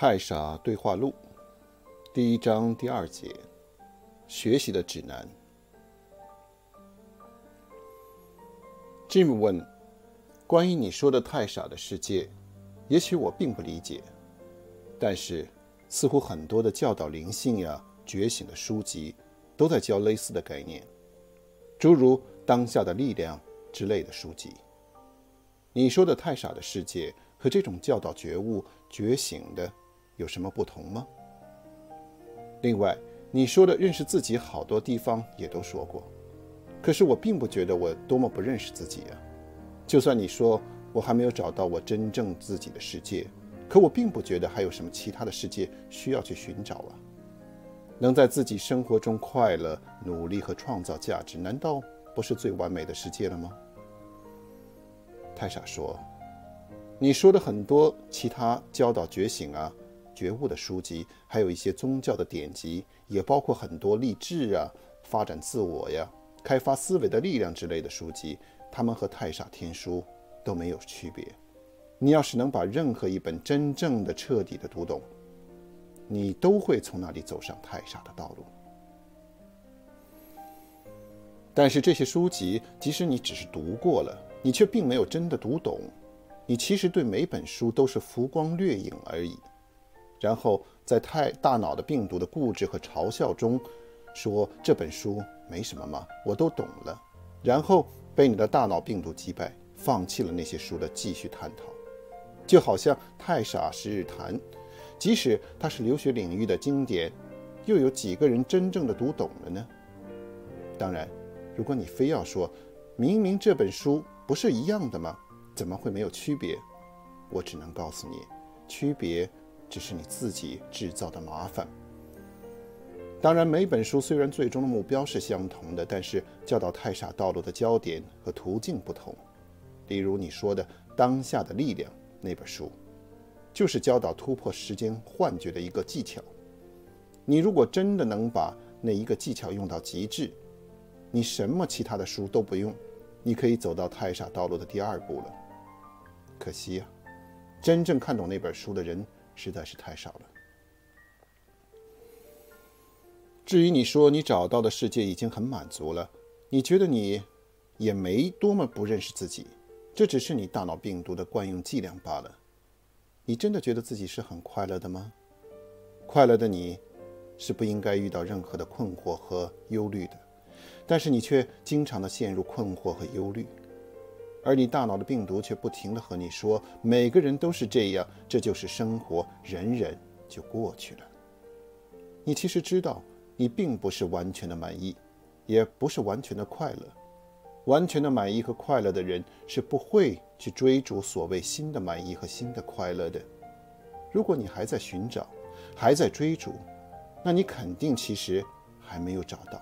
太傻对话录第一章第二节：学习的指南。Jim 问：“关于你说的太傻的世界，也许我并不理解，但是似乎很多的教导灵性呀、觉醒的书籍都在教类似的概念，诸如‘当下的力量’之类的书籍。你说的太傻的世界和这种教导觉悟、觉醒的。”有什么不同吗？另外，你说的认识自己，好多地方也都说过，可是我并不觉得我多么不认识自己啊。就算你说我还没有找到我真正自己的世界，可我并不觉得还有什么其他的世界需要去寻找啊。能在自己生活中快乐、努力和创造价值，难道不是最完美的世界了吗？太傻说，你说的很多其他教导觉醒啊。觉悟的书籍，还有一些宗教的典籍，也包括很多励志啊、发展自我呀、开发思维的力量之类的书籍。他们和太傻天书都没有区别。你要是能把任何一本真正的、彻底的读懂，你都会从那里走上太傻的道路。但是这些书籍，即使你只是读过了，你却并没有真的读懂。你其实对每本书都是浮光掠影而已。然后在太大脑的病毒的固执和嘲笑中，说这本书没什么嘛，我都懂了。然后被你的大脑病毒击败，放弃了那些书的继续探讨，就好像太傻十日谈，即使它是留学领域的经典，又有几个人真正的读懂了呢？当然，如果你非要说，明明这本书不是一样的吗？怎么会没有区别？我只能告诉你，区别。只是你自己制造的麻烦。当然，每本书虽然最终的目标是相同的，但是教导太傻道路的焦点和途径不同。例如你说的《当下的力量》那本书，就是教导突破时间幻觉的一个技巧。你如果真的能把那一个技巧用到极致，你什么其他的书都不用，你可以走到太傻道路的第二步了。可惜呀，真正看懂那本书的人。实在是太少了。至于你说你找到的世界已经很满足了，你觉得你也没多么不认识自己，这只是你大脑病毒的惯用伎俩罢了。你真的觉得自己是很快乐的吗？快乐的你是不应该遇到任何的困惑和忧虑的，但是你却经常的陷入困惑和忧虑。而你大脑的病毒却不停地和你说：“每个人都是这样，这就是生活，忍忍就过去了。”你其实知道，你并不是完全的满意，也不是完全的快乐。完全的满意和快乐的人是不会去追逐所谓新的满意和新的快乐的。如果你还在寻找，还在追逐，那你肯定其实还没有找到，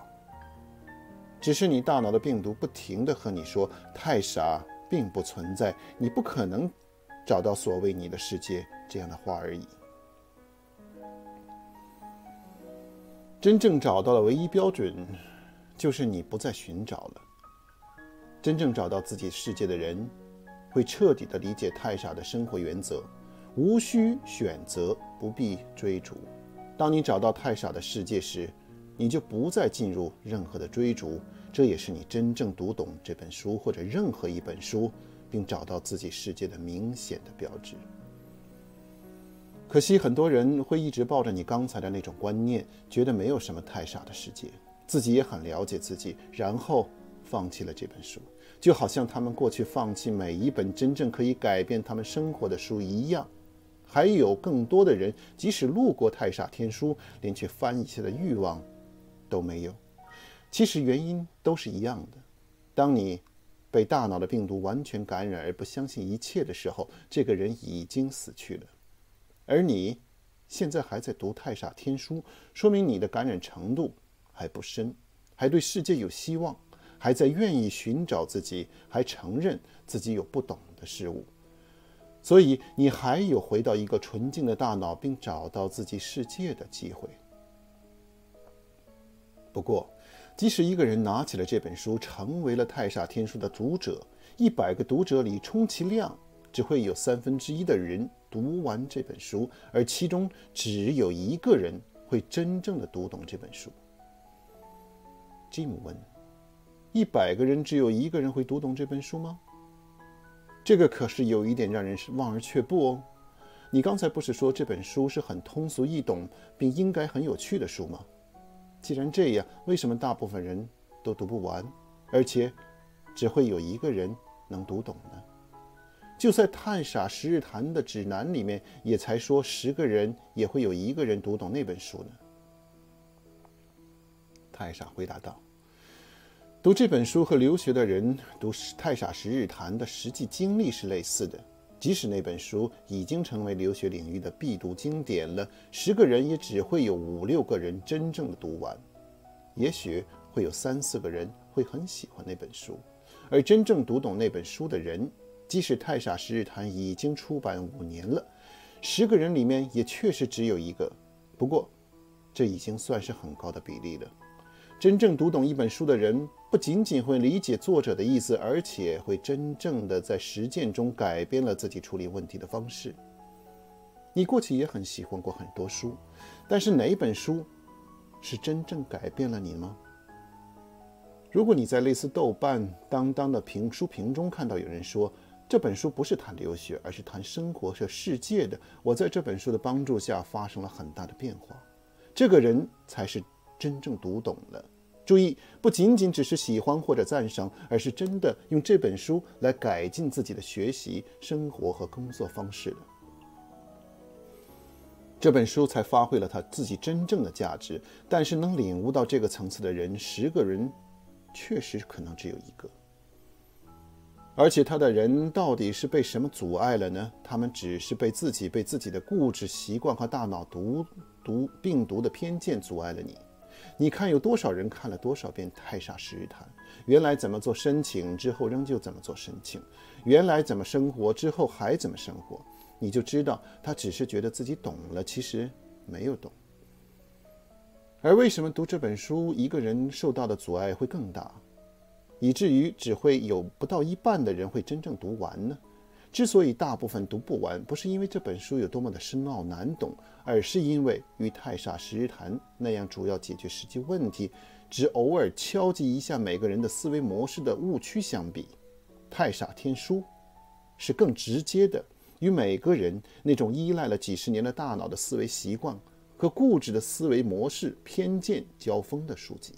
只是你大脑的病毒不停地和你说：“太傻。”并不存在，你不可能找到所谓你的世界这样的话而已。真正找到的唯一标准，就是你不再寻找了。真正找到自己世界的人，会彻底的理解太傻的生活原则：无需选择，不必追逐。当你找到太傻的世界时，你就不再进入任何的追逐。这也是你真正读懂这本书或者任何一本书，并找到自己世界的明显的标志。可惜很多人会一直抱着你刚才的那种观念，觉得没有什么太傻的世界，自己也很了解自己，然后放弃了这本书，就好像他们过去放弃每一本真正可以改变他们生活的书一样。还有更多的人，即使路过太傻天书，连去翻一下的欲望都没有。其实原因都是一样的。当你被大脑的病毒完全感染而不相信一切的时候，这个人已经死去了。而你现在还在读太傻天书，说明你的感染程度还不深，还对世界有希望，还在愿意寻找自己，还承认自己有不懂的事物。所以你还有回到一个纯净的大脑并找到自己世界的机会。不过，即使一个人拿起了这本书，成为了太傻天书的读者，一百个读者里，充其量只会有三分之一的人读完这本书，而其中只有一个人会真正的读懂这本书。吉姆问：“一百个人只有一个人会读懂这本书吗？”这个可是有一点让人望而却步哦。你刚才不是说这本书是很通俗易懂，并应该很有趣的书吗？既然这样，为什么大部分人都读不完，而且只会有一个人能读懂呢？就在《太傻十日谈》的指南里面，也才说十个人也会有一个人读懂那本书呢。太傻回答道：“读这本书和留学的人读《太傻十日谈》的实际经历是类似的。即使那本书已经成为留学领域的必读经典了，十个人也只会有五六个人真正的读完。也许会有三四个人会很喜欢那本书，而真正读懂那本书的人。”即使《太傻十日谈》已经出版五年了，十个人里面也确实只有一个。不过，这已经算是很高的比例了。真正读懂一本书的人，不仅仅会理解作者的意思，而且会真正的在实践中改变了自己处理问题的方式。你过去也很喜欢过很多书，但是哪本书是真正改变了你吗？如果你在类似豆瓣、当当的评书评中看到有人说，这本书不是谈留学，而是谈生活和世界的。我在这本书的帮助下发生了很大的变化。这个人才是真正读懂了。注意，不仅仅只是喜欢或者赞赏，而是真的用这本书来改进自己的学习、生活和工作方式的。这本书才发挥了他自己真正的价值。但是，能领悟到这个层次的人，十个人确实可能只有一个。而且他的人到底是被什么阻碍了呢？他们只是被自己、被自己的固执习惯和大脑毒毒病毒的偏见阻碍了你。你看有多少人看了多少遍《太傻十日谈》，原来怎么做申请之后仍旧怎么做申请，原来怎么生活之后还怎么生活，你就知道他只是觉得自己懂了，其实没有懂。而为什么读这本书，一个人受到的阻碍会更大？以至于只会有不到一半的人会真正读完呢？之所以大部分读不完，不是因为这本书有多么的深奥难懂，而是因为与《太傻十日谈》那样主要解决实际问题，只偶尔敲击一下每个人的思维模式的误区相比，《太傻天书》是更直接的与每个人那种依赖了几十年的大脑的思维习惯和固执的思维模式偏见交锋的书籍。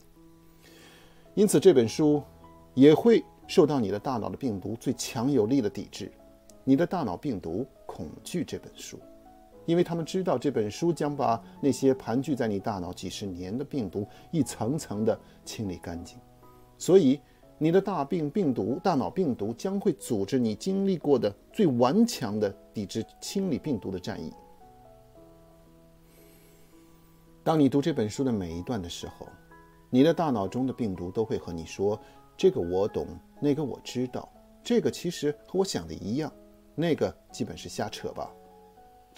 因此，这本书。也会受到你的大脑的病毒最强有力的抵制。你的大脑病毒恐惧这本书，因为他们知道这本书将把那些盘踞在你大脑几十年的病毒一层层的清理干净。所以，你的大病病毒、大脑病毒将会组织你经历过的最顽强的抵制清理病毒的战役。当你读这本书的每一段的时候，你的大脑中的病毒都会和你说。这个我懂，那个我知道，这个其实和我想的一样，那个基本是瞎扯吧。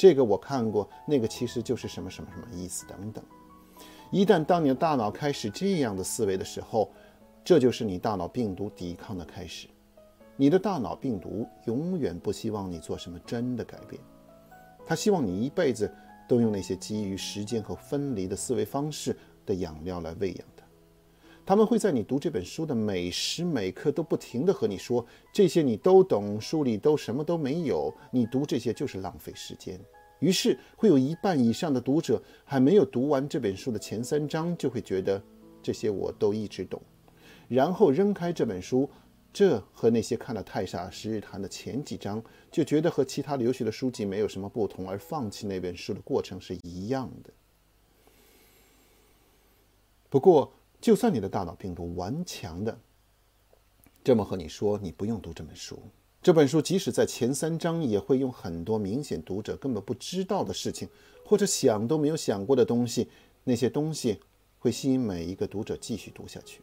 这个我看过，那个其实就是什么什么什么意思等等。一旦当你的大脑开始这样的思维的时候，这就是你大脑病毒抵抗的开始。你的大脑病毒永远不希望你做什么真的改变，他希望你一辈子都用那些基于时间和分离的思维方式的养料来喂养。他们会在你读这本书的每时每刻都不停地和你说，这些你都懂，书里都什么都没有，你读这些就是浪费时间。于是会有一半以上的读者还没有读完这本书的前三章，就会觉得这些我都一直懂，然后扔开这本书。这和那些看了《太傻十日谈》的前几章就觉得和其他留学的书籍没有什么不同而放弃那本书的过程是一样的。不过。就算你的大脑病毒顽强的这么和你说，你不用读这本书。这本书即使在前三章也会用很多明显读者根本不知道的事情，或者想都没有想过的东西，那些东西会吸引每一个读者继续读下去。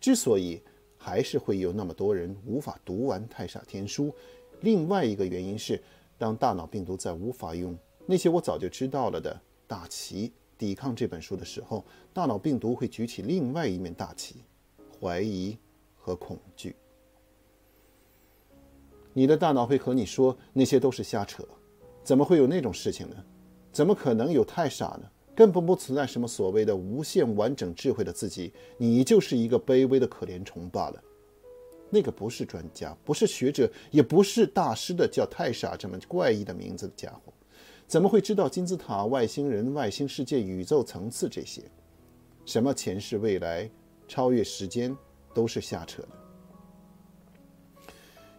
之所以还是会有那么多人无法读完《太傻天书》，另外一个原因是，当大脑病毒在无法用那些我早就知道了的大旗。抵抗这本书的时候，大脑病毒会举起另外一面大旗：怀疑和恐惧。你的大脑会和你说那些都是瞎扯，怎么会有那种事情呢？怎么可能有太傻呢？根本不存在什么所谓的无限完整智慧的自己，你就是一个卑微的可怜虫罢了。那个不是专家，不是学者，也不是大师的叫太傻这么怪异的名字的家伙，怎么会知道金字塔、外星人、外星世界、宇宙层次这些？什么前世未来、超越时间，都是瞎扯的。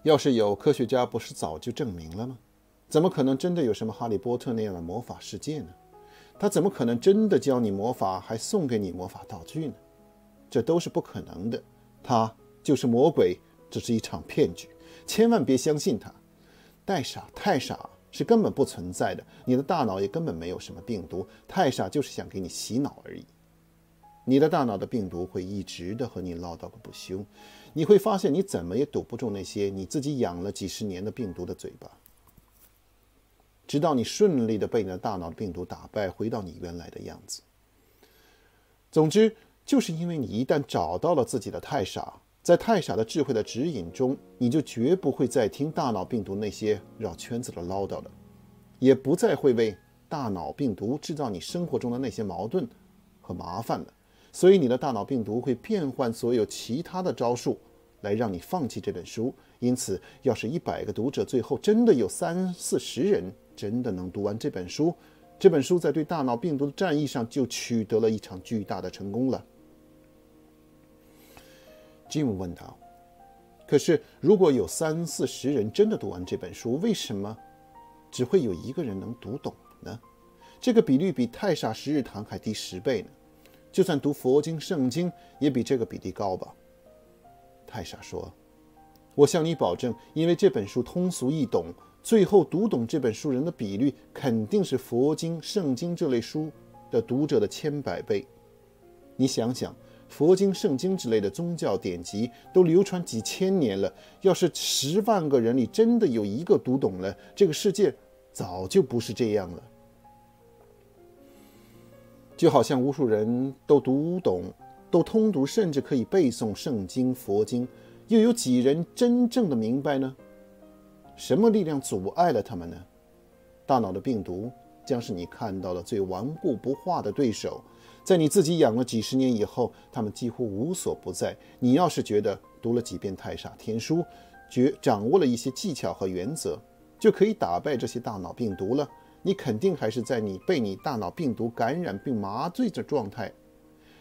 要是有科学家，不是早就证明了吗？怎么可能真的有什么哈利波特那样的魔法世界呢？他怎么可能真的教你魔法，还送给你魔法道具呢？这都是不可能的。他就是魔鬼，这是一场骗局，千万别相信他。太傻，太傻是根本不存在的。你的大脑也根本没有什么病毒，太傻就是想给你洗脑而已。你的大脑的病毒会一直的和你唠叨个不休，你会发现你怎么也堵不住那些你自己养了几十年的病毒的嘴巴。直到你顺利的被你的大脑的病毒打败，回到你原来的样子。总之，就是因为你一旦找到了自己的太傻，在太傻的智慧的指引中，你就绝不会再听大脑病毒那些绕圈子的唠叨了，也不再会为大脑病毒制造你生活中的那些矛盾和麻烦了。所以，你的大脑病毒会变换所有其他的招数，来让你放弃这本书。因此，要是一百个读者最后真的有三四十人，真的能读完这本书，这本书在对大脑病毒的战役上就取得了一场巨大的成功了。吉姆问道：“可是，如果有三四十人真的读完这本书，为什么只会有一个人能读懂呢？这个比率比太傻十日堂还低十倍呢。就算读佛经、圣经，也比这个比例高吧？”太傻说：“我向你保证，因为这本书通俗易懂。”最后读懂这本书人的比率肯定是佛经、圣经这类书的读者的千百倍。你想想，佛经、圣经之类的宗教典籍都流传几千年了，要是十万个人里真的有一个读懂了，这个世界早就不是这样了。就好像无数人都读懂、都通读，甚至可以背诵圣经、佛经，又有几人真正的明白呢？什么力量阻碍了他们呢？大脑的病毒将是你看到的最顽固不化的对手。在你自己养了几十年以后，他们几乎无所不在。你要是觉得读了几遍《太傻天书》，觉掌握了一些技巧和原则，就可以打败这些大脑病毒了，你肯定还是在你被你大脑病毒感染并麻醉的状态。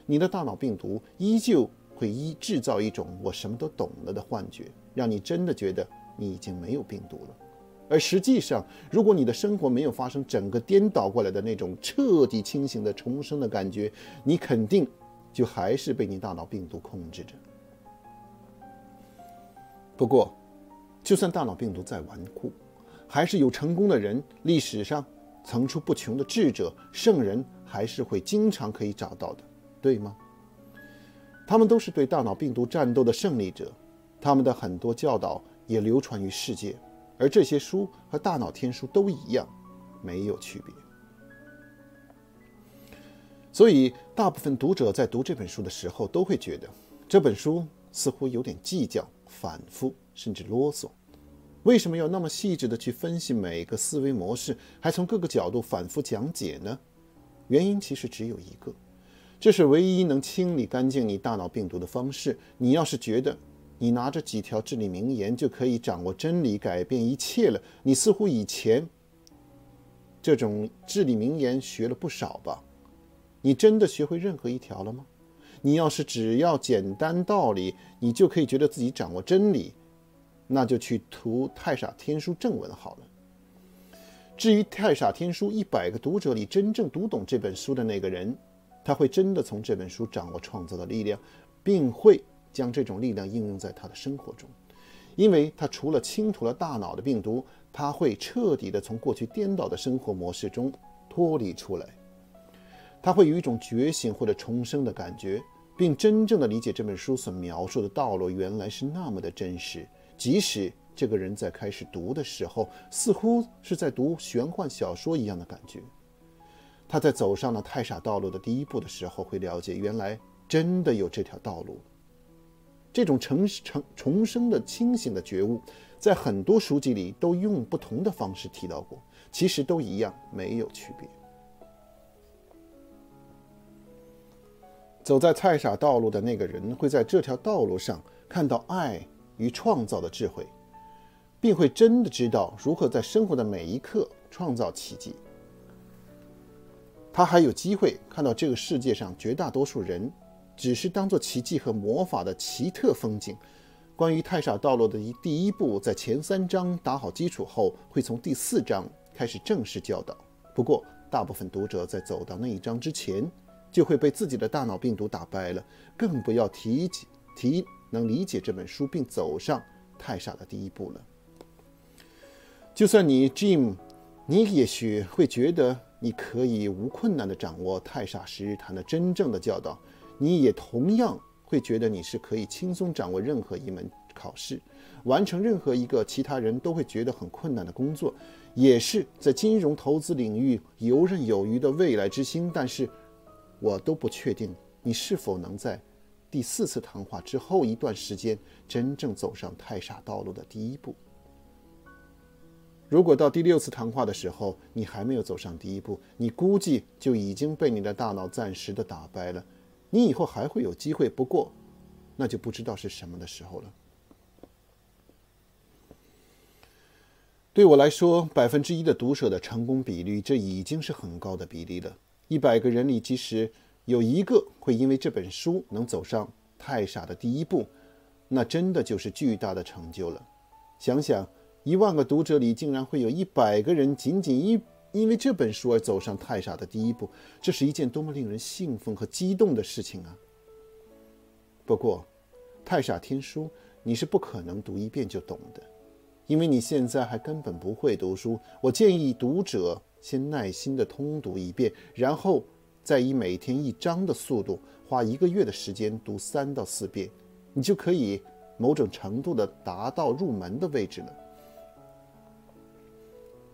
你的大脑病毒依旧会一制造一种我什么都懂了的幻觉，让你真的觉得。你已经没有病毒了，而实际上，如果你的生活没有发生整个颠倒过来的那种彻底清醒的重生的感觉，你肯定就还是被你大脑病毒控制着。不过，就算大脑病毒再顽固，还是有成功的人，历史上层出不穷的智者、圣人，还是会经常可以找到的，对吗？他们都是对大脑病毒战斗的胜利者，他们的很多教导。也流传于世界，而这些书和大脑天书都一样，没有区别。所以，大部分读者在读这本书的时候，都会觉得这本书似乎有点计较、反复，甚至啰嗦。为什么要那么细致地去分析每个思维模式，还从各个角度反复讲解呢？原因其实只有一个，这是唯一能清理干净你大脑病毒的方式。你要是觉得，你拿着几条至理名言就可以掌握真理、改变一切了。你似乎以前这种至理名言学了不少吧？你真的学会任何一条了吗？你要是只要简单道理，你就可以觉得自己掌握真理，那就去读《太傻天书》正文好了。至于《太傻天书》一百个读者里真正读懂这本书的那个人，他会真的从这本书掌握创造的力量，并会。将这种力量应用在他的生活中，因为他除了清除了大脑的病毒，他会彻底的从过去颠倒的生活模式中脱离出来。他会有一种觉醒或者重生的感觉，并真正的理解这本书所描述的道路原来是那么的真实。即使这个人在开始读的时候，似乎是在读玄幻小说一样的感觉。他在走上了太傻道路的第一步的时候，会了解原来真的有这条道路。这种重重重生的清醒的觉悟，在很多书籍里都用不同的方式提到过，其实都一样，没有区别。走在太傻道路的那个人，会在这条道路上看到爱与创造的智慧，并会真的知道如何在生活的每一刻创造奇迹。他还有机会看到这个世界上绝大多数人只是当做奇迹和魔法的奇特风景。关于太傻道路的一第一步，在前三章打好基础后，会从第四章开始正式教导。不过，大部分读者在走到那一章之前，就会被自己的大脑病毒打败了，更不要提及提能理解这本书并走上太傻的第一步了。就算你 Jim，你也许会觉得你可以无困难地掌握太傻时谈的真正的教导，你也同样。会觉得你是可以轻松掌握任何一门考试，完成任何一个其他人都会觉得很困难的工作，也是在金融投资领域游刃有余的未来之星。但是，我都不确定你是否能在第四次谈话之后一段时间真正走上太傻道路的第一步。如果到第六次谈话的时候你还没有走上第一步，你估计就已经被你的大脑暂时的打败了。你以后还会有机会，不过，那就不知道是什么的时候了。对我来说，百分之一的读者的成功比率，这已经是很高的比例了。一百个人里，即使有一个会因为这本书能走上太傻的第一步，那真的就是巨大的成就了。想想，一万个读者里，竟然会有一百个人仅仅一。因为这本书而走上太傻的第一步，这是一件多么令人兴奋和激动的事情啊！不过，太傻天书你是不可能读一遍就懂的，因为你现在还根本不会读书。我建议读者先耐心地通读一遍，然后再以每天一章的速度，花一个月的时间读三到四遍，你就可以某种程度地达到入门的位置了。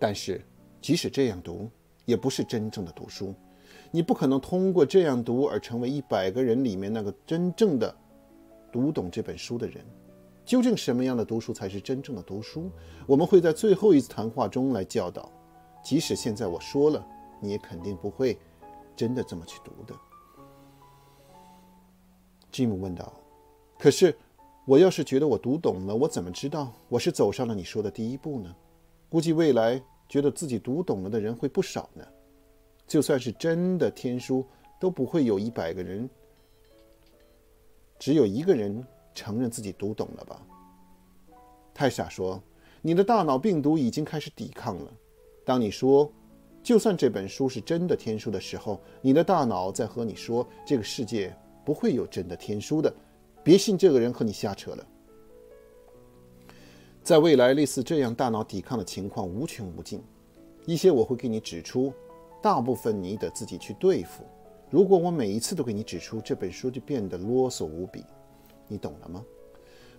但是，即使这样读，也不是真正的读书。你不可能通过这样读而成为一百个人里面那个真正的读懂这本书的人。究竟什么样的读书才是真正的读书？我们会在最后一次谈话中来教导。即使现在我说了，你也肯定不会真的这么去读的。Jim 问道：“可是，我要是觉得我读懂了，我怎么知道我是走上了你说的第一步呢？估计未来……”觉得自己读懂了的人会不少呢，就算是真的天书，都不会有一百个人，只有一个人承认自己读懂了吧？太傻说：“你的大脑病毒已经开始抵抗了。当你说‘就算这本书是真的天书’的时候，你的大脑在和你说这个世界不会有真的天书的，别信这个人和你瞎扯了。”在未来，类似这样大脑抵抗的情况无穷无尽。一些我会给你指出，大部分你得自己去对付。如果我每一次都给你指出，这本书就变得啰嗦无比。你懂了吗？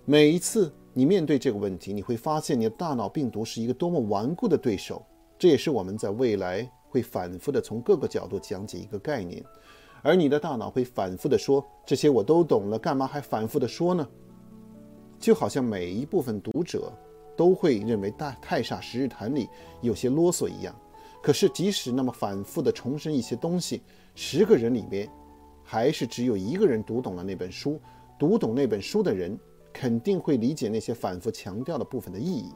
每一次你面对这个问题，你会发现你的大脑病毒是一个多么顽固的对手。这也是我们在未来会反复的从各个角度讲解一个概念，而你的大脑会反复的说：“这些我都懂了，干嘛还反复的说呢？”就好像每一部分读者都会认为《大太傻十日谈》里有些啰嗦一样，可是即使那么反复地重申一些东西，十个人里面还是只有一个人读懂了那本书。读懂那本书的人肯定会理解那些反复强调的部分的意义。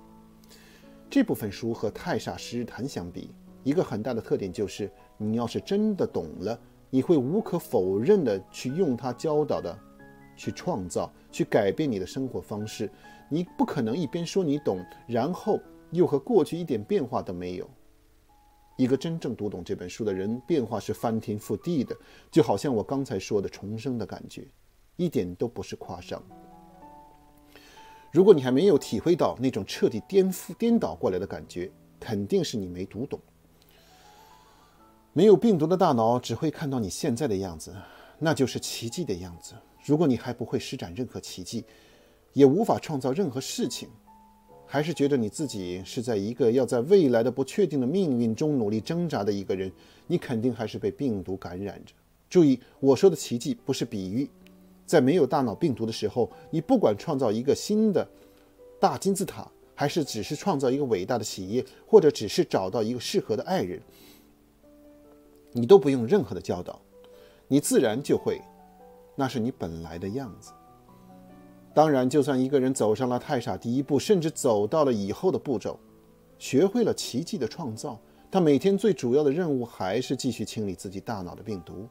这部分书和《太傻十日谈》相比，一个很大的特点就是，你要是真的懂了，你会无可否认地去用它教导的。去创造，去改变你的生活方式。你不可能一边说你懂，然后又和过去一点变化都没有。一个真正读懂这本书的人，变化是翻天覆地的，就好像我刚才说的重生的感觉，一点都不是夸张。如果你还没有体会到那种彻底颠覆、颠倒过来的感觉，肯定是你没读懂。没有病毒的大脑只会看到你现在的样子，那就是奇迹的样子。如果你还不会施展任何奇迹，也无法创造任何事情，还是觉得你自己是在一个要在未来的不确定的命运中努力挣扎的一个人，你肯定还是被病毒感染着。注意，我说的奇迹不是比喻，在没有大脑病毒的时候，你不管创造一个新的大金字塔，还是只是创造一个伟大的企业，或者只是找到一个适合的爱人，你都不用任何的教导，你自然就会，那是你本来的样子。当然，就算一个人走上了太傻第一步，甚至走到了以后的步骤，学会了奇迹的创造，他每天最主要的任务还是继续清理自己大脑的病毒。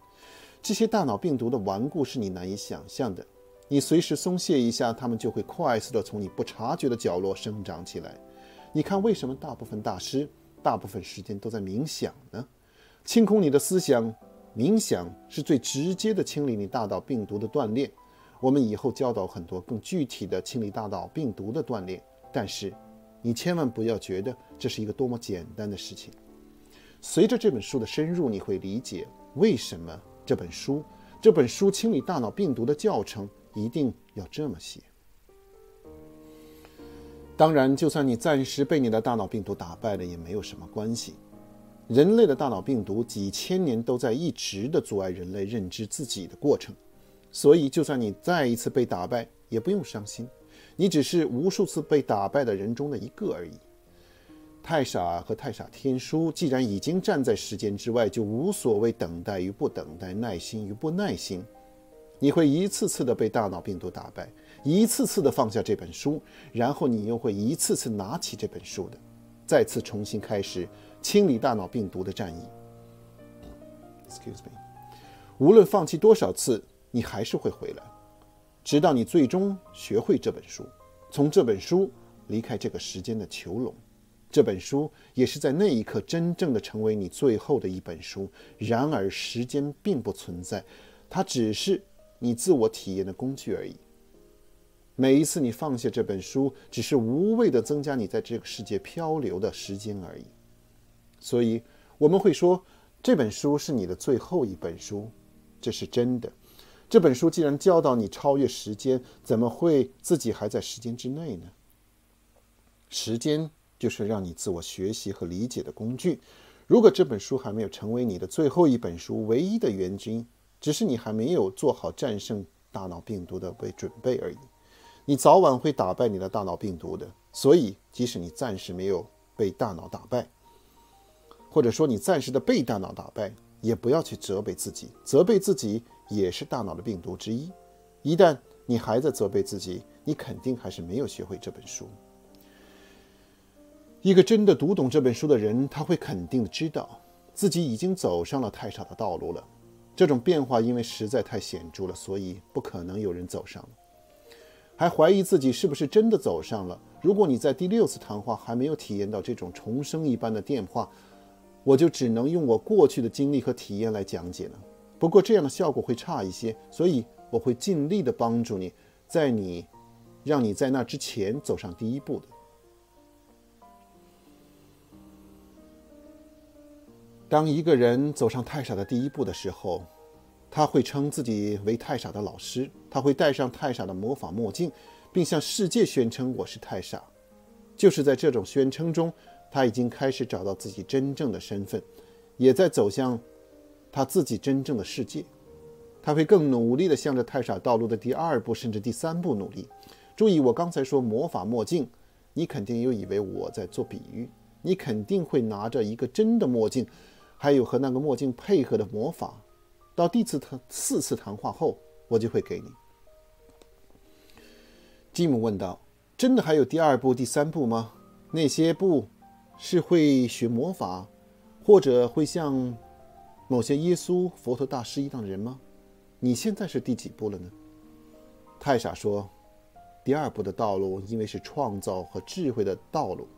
这些大脑病毒的顽固是你难以想象的。你随时松懈一下，它们就会快速地从你不察觉的角落生长起来。你看，为什么大部分大师大部分时间都在冥想呢？清空你的思想，冥想是最直接的清理你大脑病毒的锻炼。我们以后教导很多更具体的清理大脑病毒的锻炼，但是你千万不要觉得这是一个多么简单的事情。随着这本书的深入，你会理解为什么这本书这本书清理大脑病毒的教程。一定要这么写。当然，就算你暂时被你的大脑病毒打败了，也没有什么关系。人类的大脑病毒几千年都在一直的阻碍人类认知自己的过程，所以就算你再一次被打败，也不用伤心，你只是无数次被打败的人中的一个而已。太傻和太傻天书既然已经站在时间之外，就无所谓等待与不等待，耐心与不耐心。你会一次次的被大脑病毒打败，一次次的放下这本书，然后你又会一次次拿起这本书的，再次重新开始清理大脑病毒的战役。Excuse me，无论放弃多少次，你还是会回来，直到你最终学会这本书，从这本书离开这个时间的囚笼。这本书也是在那一刻真正的成为你最后的一本书。然而，时间并不存在，它只是。你自我体验的工具而已。每一次你放下这本书，只是无谓的增加你在这个世界漂流的时间而已。所以我们会说，这本书是你的最后一本书，这是真的。这本书既然教导你超越时间，怎么会自己还在时间之内呢？时间就是让你自我学习和理解的工具。如果这本书还没有成为你的最后一本书，唯一的原因。只是你还没有做好战胜大脑病毒的为准备而已，你早晚会打败你的大脑病毒的。所以，即使你暂时没有被大脑打败，或者说你暂时的被大脑打败，也不要去责备自己，责备自己也是大脑的病毒之一。一旦你还在责备自己，你肯定还是没有学会这本书。一个真的读懂这本书的人，他会肯定的知道自己已经走上了太少的道路了。这种变化因为实在太显著了，所以不可能有人走上了，还怀疑自己是不是真的走上了。如果你在第六次谈话还没有体验到这种重生一般的变化，我就只能用我过去的经历和体验来讲解了。不过这样的效果会差一些，所以我会尽力的帮助你，在你，让你在那之前走上第一步的。当一个人走上太傻的第一步的时候，他会称自己为太傻的老师，他会戴上太傻的魔法墨镜，并向世界宣称我是太傻。就是在这种宣称中，他已经开始找到自己真正的身份，也在走向他自己真正的世界。他会更努力地向着太傻道路的第二步甚至第三步努力。注意，我刚才说魔法墨镜，你肯定又以为我在做比喻，你肯定会拿着一个真的墨镜。还有和那个墨镜配合的魔法，到第四次四次谈话后，我就会给你。吉姆问道：“真的还有第二步、第三步吗？那些步是会学魔法，或者会像某些耶稣、佛陀大师一样的人吗？你现在是第几步了呢？”太傻说：“第二步的道路，因为是创造和智慧的道路。”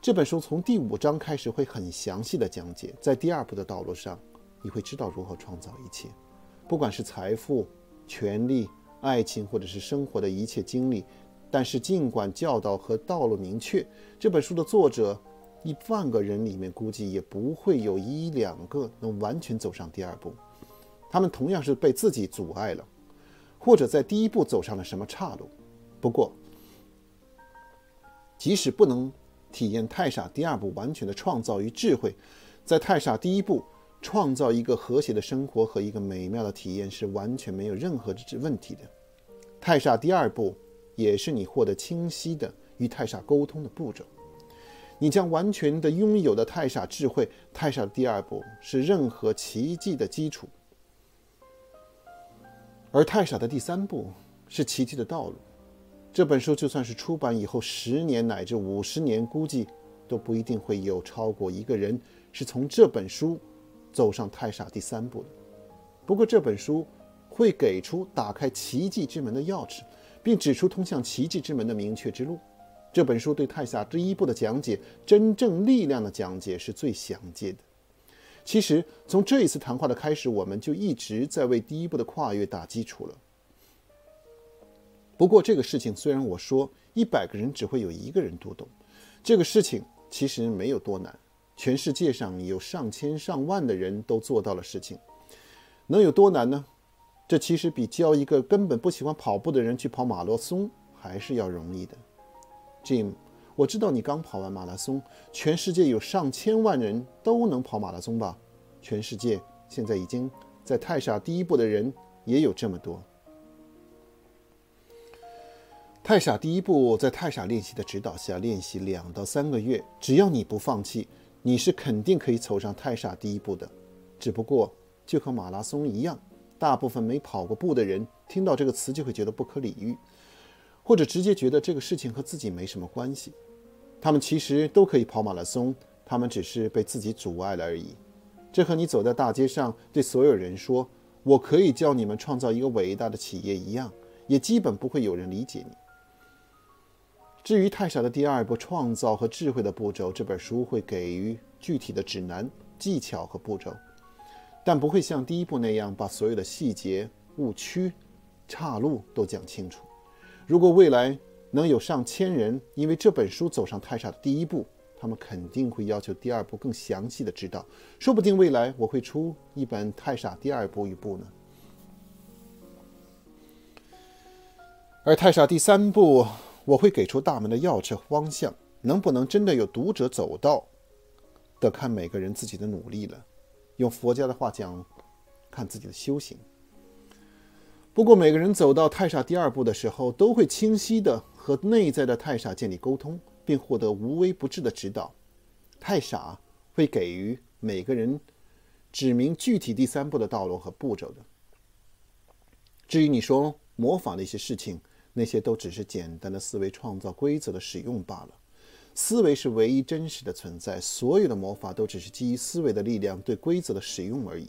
这本书从第五章开始会很详细的讲解，在第二步的道路上，你会知道如何创造一切，不管是财富、权力、爱情，或者是生活的一切经历。但是，尽管教导和道路明确，这本书的作者一万个人里面估计也不会有一两个能完全走上第二步，他们同样是被自己阻碍了，或者在第一步走上了什么岔路。不过，即使不能。体验太傻第二步完全的创造与智慧，在太傻第一步创造一个和谐的生活和一个美妙的体验是完全没有任何的问题的。太傻第二步也是你获得清晰的与太傻沟通的步骤。你将完全的拥有的太傻智慧。太傻的第二步是任何奇迹的基础，而太傻的第三步是奇迹的道路。这本书就算是出版以后十年乃至五十年，估计都不一定会有超过一个人是从这本书走上太傻第三步的。不过这本书会给出打开奇迹之门的钥匙，并指出通向奇迹之门的明确之路。这本书对太傻第一步的讲解，真正力量的讲解是最详尽的。其实从这一次谈话的开始，我们就一直在为第一步的跨越打基础了。不过这个事情虽然我说一百个人只会有一个人读懂，这个事情其实没有多难。全世界上有上千上万的人都做到了事情，能有多难呢？这其实比教一个根本不喜欢跑步的人去跑马拉松还是要容易的。Jim，我知道你刚跑完马拉松。全世界有上千万人都能跑马拉松吧？全世界现在已经在太傻第一步的人也有这么多。太傻第一步在太傻练习的指导下练习两到三个月，只要你不放弃，你是肯定可以走上太傻第一步的。只不过就和马拉松一样，大部分没跑过步的人听到这个词就会觉得不可理喻。或者直接觉得这个事情和自己没什么关系，他们其实都可以跑马拉松，他们只是被自己阻碍了而已。这和你走在大街上对所有人说“我可以教你们创造一个伟大的企业”一样，也基本不会有人理解你。至于太傻的第二步创造和智慧的步骤，这本书会给予具体的指南、技巧和步骤，但不会像第一部那样把所有的细节、误区、岔路都讲清楚。如果未来能有上千人因为这本书走上太傻的第一步，他们肯定会要求第二步更详细的指导。说不定未来我会出一本《太傻第二步一步》呢。而太傻第三步，我会给出大门的钥匙方向，能不能真的有读者走到，得看每个人自己的努力了。用佛家的话讲，看自己的修行。不过，每个人走到太傻第二步的时候，都会清晰的和内在的太傻建立沟通，并获得无微不至的指导。太傻会给予每个人指明具体第三步的道路和步骤的。至于你说模仿的一些事情，那些都只是简单的思维创造规则的使用罢了。思维是唯一真实的存在，所有的魔法都只是基于思维的力量对规则的使用而已。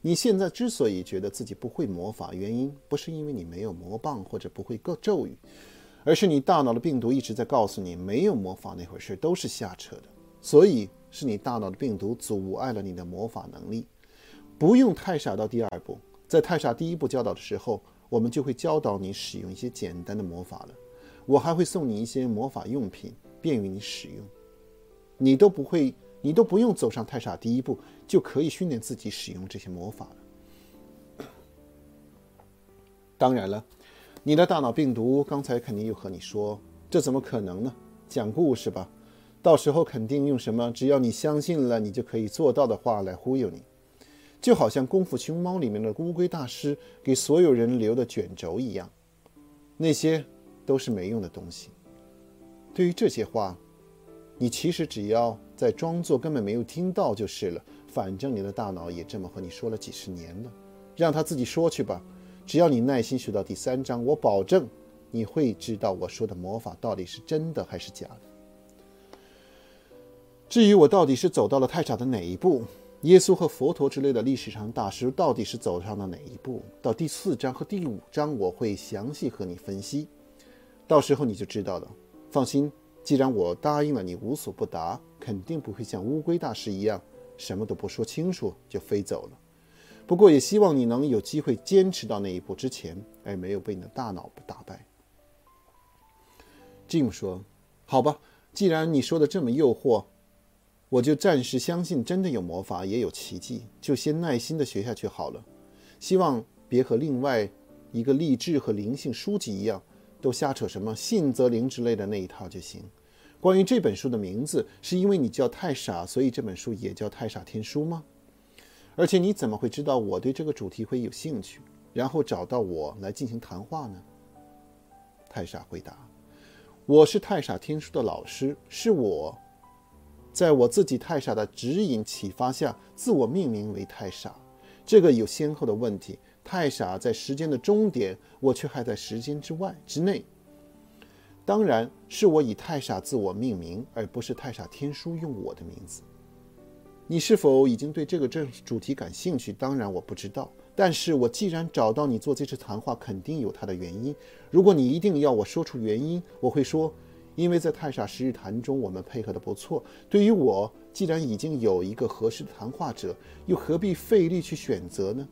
你现在之所以觉得自己不会魔法，原因不是因为你没有魔棒或者不会个咒语，而是你大脑的病毒一直在告诉你，没有魔法那回事都是瞎扯的。所以是你大脑的病毒阻碍了你的魔法能力。不用太傻到第二步，在太傻第一步教导的时候，我们就会教导你使用一些简单的魔法了。我还会送你一些魔法用品，便于你使用。你都不会。你都不用走上太傻第一步，就可以训练自己使用这些魔法了。当然了，你的大脑病毒刚才肯定又和你说：“这怎么可能呢？讲故事吧，到时候肯定用什么‘只要你相信了，你就可以做到’的话来忽悠你。”就好像《功夫熊猫》里面的乌龟大师给所有人留的卷轴一样，那些都是没用的东西。对于这些话，你其实只要在装作根本没有听到就是了，反正你的大脑也这么和你说了几十年了，让他自己说去吧。只要你耐心学到第三章，我保证你会知道我说的魔法到底是真的还是假的。至于我到底是走到了太傻的哪一步，耶稣和佛陀之类的历史上大师到底是走上了哪一步，到第四章和第五章我会详细和你分析，到时候你就知道了。放心。既然我答应了你无所不答，肯定不会像乌龟大师一样什么都不说清楚就飞走了。不过也希望你能有机会坚持到那一步之前，而没有被你的大脑打败。Jim 说：“好吧，既然你说的这么诱惑，我就暂时相信真的有魔法，也有奇迹，就先耐心的学下去好了。希望别和另外一个励志和灵性书籍一样。”都瞎扯什么信则灵之类的那一套就行。关于这本书的名字，是因为你叫太傻，所以这本书也叫《太傻天书》吗？而且你怎么会知道我对这个主题会有兴趣，然后找到我来进行谈话呢？太傻回答：“我是太傻天书的老师，是我在我自己太傻的指引启发下，自我命名为太傻。这个有先后的问题。太傻在时间的终点，我却还在时间之外之内。当然是我以太傻自我命名，而不是太傻天书用我的名字。你是否已经对这个这主题感兴趣？当然我不知道。但是我既然找到你做这次谈话，肯定有它的原因。如果你一定要我说出原因，我会说，因为在太傻十日谈中我们配合得不错。对于我，既然已经有一个合适的谈话者，又何必费力去选择呢？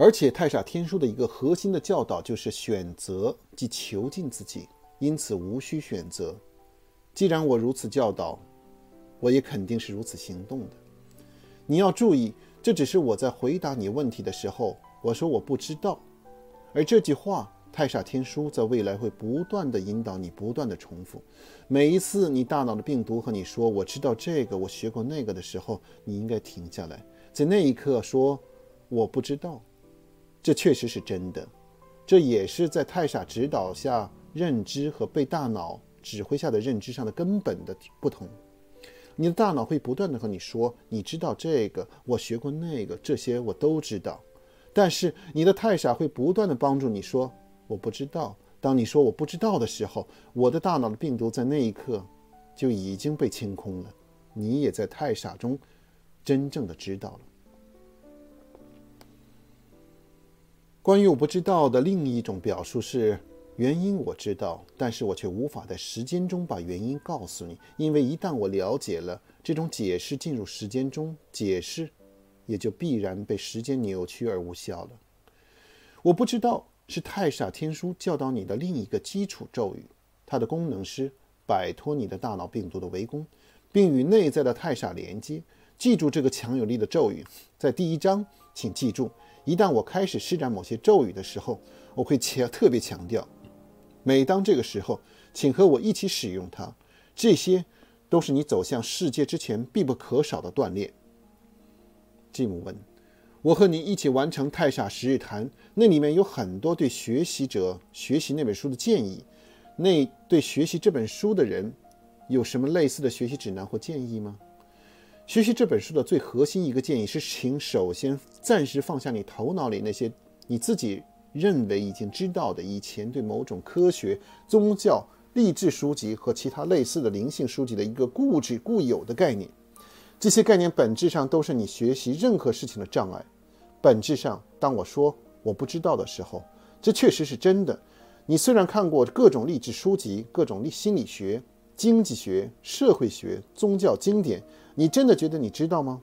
而且太傻天书的一个核心的教导就是选择，即囚禁自己，因此无需选择。既然我如此教导，我也肯定是如此行动的。你要注意，这只是我在回答你问题的时候，我说我不知道。而这句话，太傻天书在未来会不断的引导你，不断的重复。每一次你大脑的病毒和你说“我知道这个，我学过那个”的时候，你应该停下来，在那一刻说“我不知道”。这确实是真的，这也是在太傻指导下认知和被大脑指挥下的认知上的根本的不同。你的大脑会不断地和你说：“你知道这个，我学过那个，这些我都知道。”但是你的太傻会不断地帮助你说：“我不知道。”当你说“我不知道”的时候，我的大脑的病毒在那一刻就已经被清空了，你也在太傻中真正的知道了。关于我不知道的另一种表述是，原因我知道，但是我却无法在时间中把原因告诉你，因为一旦我了解了这种解释进入时间中，解释也就必然被时间扭曲而无效了。我不知道是太傻天书教导你的另一个基础咒语，它的功能是摆脱你的大脑病毒的围攻，并与内在的太傻连接。记住这个强有力的咒语，在第一章，请记住。一旦我开始施展某些咒语的时候，我会强特别强调，每当这个时候，请和我一起使用它。这些都是你走向世界之前必不可少的锻炼。吉姆问：“我和你一起完成太傻十日谈，那里面有很多对学习者学习那本书的建议。那对学习这本书的人，有什么类似的学习指南或建议吗？”学习这本书的最核心一个建议是，请首先暂时放下你头脑里那些你自己认为已经知道的以前对某种科学、宗教、励志书籍和其他类似的灵性书籍的一个固执固有的概念。这些概念本质上都是你学习任何事情的障碍。本质上，当我说我不知道的时候，这确实是真的。你虽然看过各种励志书籍、各种心理学、经济学、社会学、宗教经典。你真的觉得你知道吗？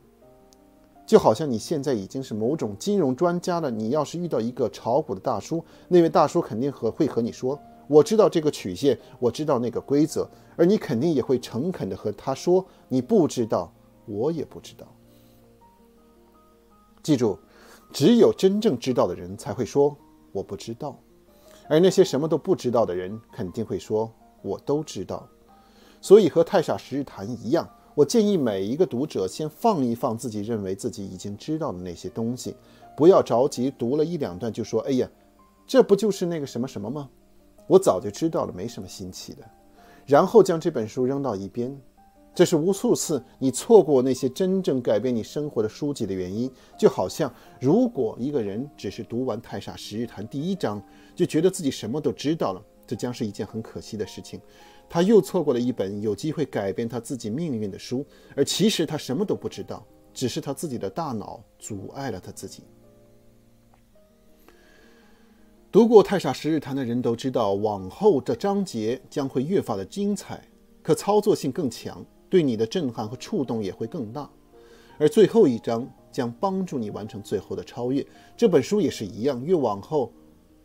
就好像你现在已经是某种金融专家了。你要是遇到一个炒股的大叔，那位大叔肯定和会和你说：“我知道这个曲线，我知道那个规则。”而你肯定也会诚恳地和他说：“你不知道，我也不知道。”记住，只有真正知道的人才会说“我不知道”，而那些什么都不知道的人肯定会说“我都知道”。所以和太傻十日谈一样。我建议每一个读者先放一放自己认为自己已经知道的那些东西，不要着急读了一两段就说：“哎呀，这不就是那个什么什么吗？我早就知道了，没什么新奇的。”然后将这本书扔到一边。这是无数次你错过那些真正改变你生活的书籍的原因。就好像如果一个人只是读完《太傻十日谈》第一章，就觉得自己什么都知道了，这将是一件很可惜的事情。他又错过了一本有机会改变他自己命运的书，而其实他什么都不知道，只是他自己的大脑阻碍了他自己。读过《太傻十日谈》的人都知道，往后这章节将会越发的精彩，可操作性更强，对你的震撼和触动也会更大。而最后一章将帮助你完成最后的超越。这本书也是一样，越往后，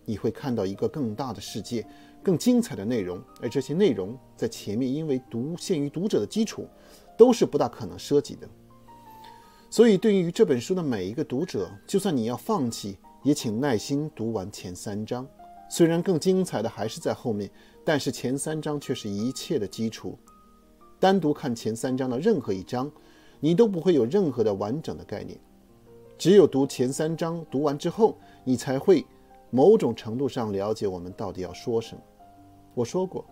你会看到一个更大的世界。更精彩的内容，而这些内容在前面因为读限于读者的基础，都是不大可能涉及的。所以，对于这本书的每一个读者，就算你要放弃，也请耐心读完前三章。虽然更精彩的还是在后面，但是前三章却是一切的基础。单独看前三章的任何一章，你都不会有任何的完整的概念。只有读前三章读完之后，你才会某种程度上了解我们到底要说什么。我说过，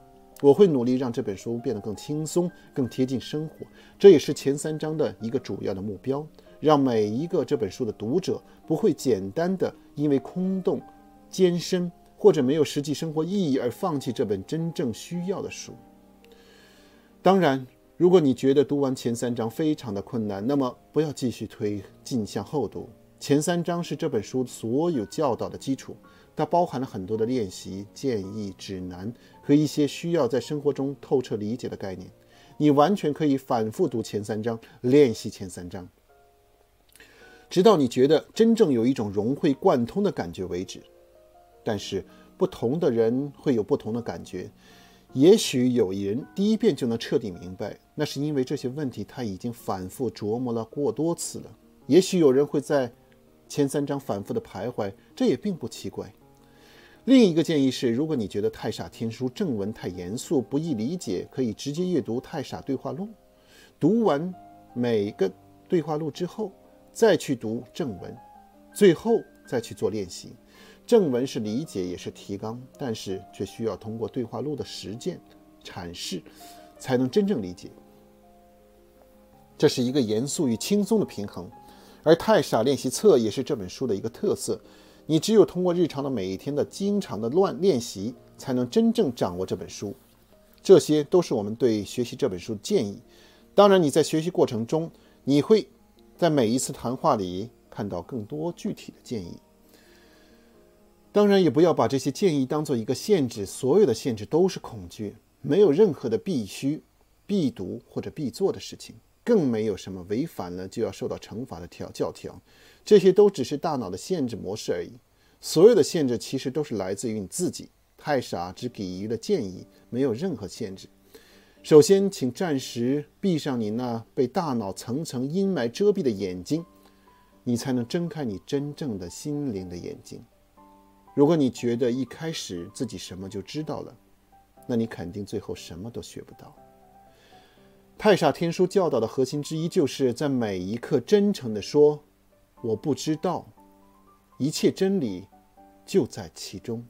我会努力让这本书变得更轻松、更贴近生活，这也是前三章的一个主要的目标，让每一个这本书的读者不会简单的因为空洞、艰深或者没有实际生活意义而放弃这本真正需要的书。当然，如果你觉得读完前三章非常的困难，那么不要继续推进向后读。前三章是这本书所有教导的基础，它包含了很多的练习、建议、指南和一些需要在生活中透彻理解的概念。你完全可以反复读前三章，练习前三章，直到你觉得真正有一种融会贯通的感觉为止。但是，不同的人会有不同的感觉。也许有人第一遍就能彻底明白，那是因为这些问题他已经反复琢磨了过多次了。也许有人会在前三章反复的徘徊，这也并不奇怪。另一个建议是，如果你觉得《太傻天书》正文太严肃、不易理解，可以直接阅读《太傻对话录》。读完每个对话录之后，再去读正文，最后再去做练习。正文是理解，也是提纲，但是却需要通过对话录的实践阐释，才能真正理解。这是一个严肃与轻松的平衡。而太傻练习册也是这本书的一个特色，你只有通过日常的每一天的经常的乱练习，才能真正掌握这本书。这些都是我们对学习这本书的建议。当然，你在学习过程中，你会在每一次谈话里看到更多具体的建议。当然，也不要把这些建议当做一个限制，所有的限制都是恐惧，没有任何的必须、必读或者必做的事情。更没有什么违反了就要受到惩罚的条教条，这些都只是大脑的限制模式而已。所有的限制其实都是来自于你自己。太傻只给予了建议，没有任何限制。首先，请暂时闭上你那被大脑层层阴霾遮蔽的眼睛，你才能睁开你真正的心灵的眼睛。如果你觉得一开始自己什么就知道了，那你肯定最后什么都学不到。太傻天书教导的核心之一，就是在每一刻真诚地说：“我不知道。”一切真理就在其中。